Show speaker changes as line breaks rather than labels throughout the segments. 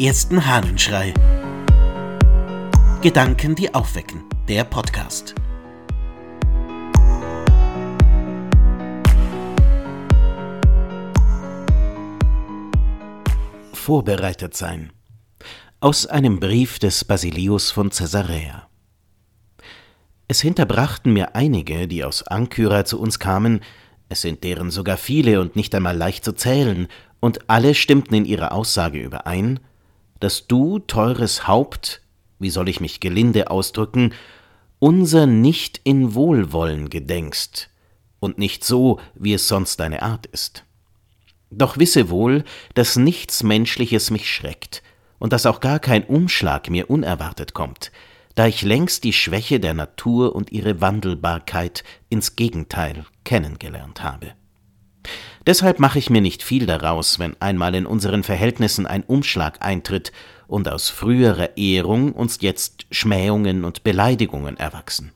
ersten Hahnenschrei. Gedanken, die aufwecken. Der Podcast. Vorbereitet sein. Aus einem Brief des Basilius von Caesarea. Es hinterbrachten mir einige, die aus Ankyra zu uns kamen, es sind deren sogar viele und nicht einmal leicht zu zählen, und alle stimmten in ihrer Aussage überein, dass du, teures Haupt, wie soll ich mich gelinde ausdrücken, unser nicht in Wohlwollen gedenkst, und nicht so, wie es sonst deine Art ist. Doch wisse wohl, dass nichts Menschliches mich schreckt, und dass auch gar kein Umschlag mir unerwartet kommt, da ich längst die Schwäche der Natur und ihre Wandelbarkeit ins Gegenteil kennengelernt habe. Deshalb mache ich mir nicht viel daraus, wenn einmal in unseren Verhältnissen ein Umschlag eintritt und aus früherer Ehrung uns jetzt Schmähungen und Beleidigungen erwachsen.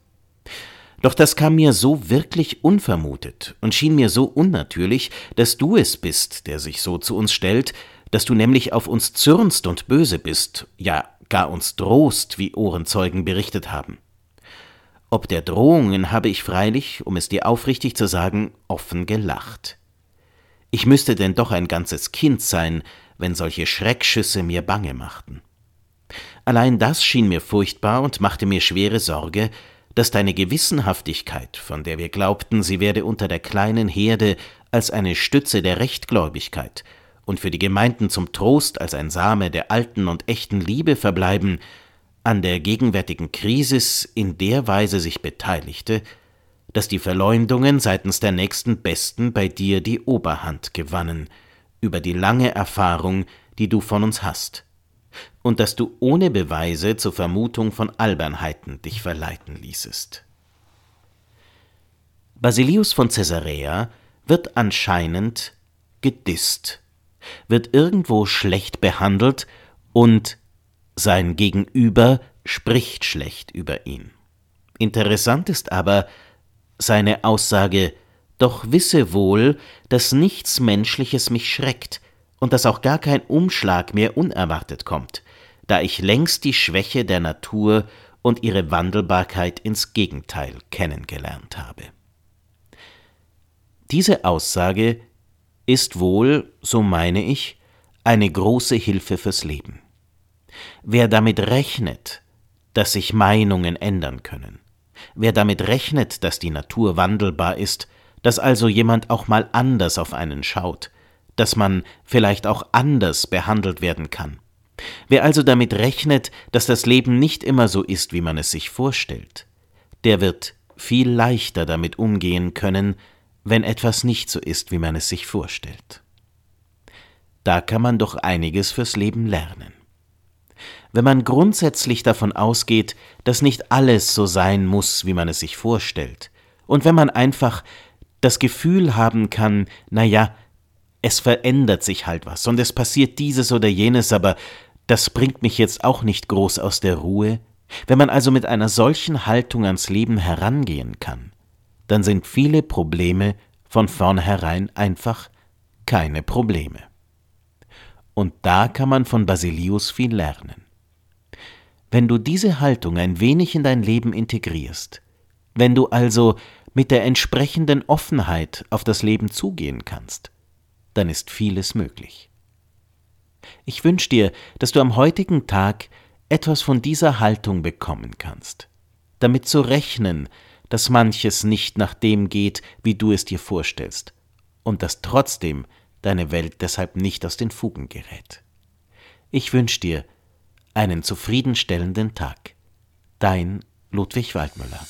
Doch das kam mir so wirklich unvermutet und schien mir so unnatürlich, dass du es bist, der sich so zu uns stellt, dass du nämlich auf uns zürnst und böse bist, ja gar uns drohst, wie Ohrenzeugen berichtet haben. Ob der Drohungen habe ich freilich, um es dir aufrichtig zu sagen, offen gelacht. Ich müsste denn doch ein ganzes Kind sein, wenn solche Schreckschüsse mir bange machten. Allein das schien mir furchtbar und machte mir schwere Sorge, dass deine Gewissenhaftigkeit, von der wir glaubten, sie werde unter der kleinen Herde als eine Stütze der Rechtgläubigkeit und für die Gemeinden zum Trost als ein Same der alten und echten Liebe verbleiben, an der gegenwärtigen Krisis in der Weise sich beteiligte, dass die Verleumdungen seitens der nächsten Besten bei dir die Oberhand gewannen, über die lange Erfahrung, die du von uns hast, und dass du ohne Beweise zur Vermutung von Albernheiten dich verleiten ließest. Basilius von Caesarea wird anscheinend gedisst, wird irgendwo schlecht behandelt und sein Gegenüber spricht schlecht über ihn. Interessant ist aber seine Aussage, doch wisse wohl, dass nichts Menschliches mich schreckt und dass auch gar kein Umschlag mehr unerwartet kommt, da ich längst die Schwäche der Natur und ihre Wandelbarkeit ins Gegenteil kennengelernt habe. Diese Aussage ist wohl, so meine ich, eine große Hilfe fürs Leben. Wer damit rechnet, dass sich Meinungen ändern können, wer damit rechnet, dass die Natur wandelbar ist, dass also jemand auch mal anders auf einen schaut, dass man vielleicht auch anders behandelt werden kann, wer also damit rechnet, dass das Leben nicht immer so ist, wie man es sich vorstellt, der wird viel leichter damit umgehen können, wenn etwas nicht so ist, wie man es sich vorstellt. Da kann man doch einiges fürs Leben lernen wenn man grundsätzlich davon ausgeht, dass nicht alles so sein muss, wie man es sich vorstellt, und wenn man einfach das Gefühl haben kann, na ja, es verändert sich halt was und es passiert dieses oder jenes, aber das bringt mich jetzt auch nicht groß aus der Ruhe, wenn man also mit einer solchen Haltung ans Leben herangehen kann, dann sind viele Probleme von vornherein einfach keine Probleme. Und da kann man von Basilius viel lernen. Wenn du diese Haltung ein wenig in dein Leben integrierst, wenn du also mit der entsprechenden Offenheit auf das Leben zugehen kannst, dann ist vieles möglich. Ich wünsche dir, dass du am heutigen Tag etwas von dieser Haltung bekommen kannst, damit zu rechnen, dass manches nicht nach dem geht, wie du es dir vorstellst, und dass trotzdem deine Welt deshalb nicht aus den Fugen gerät. Ich wünsche dir, einen zufriedenstellenden Tag. Dein Ludwig Waldmüller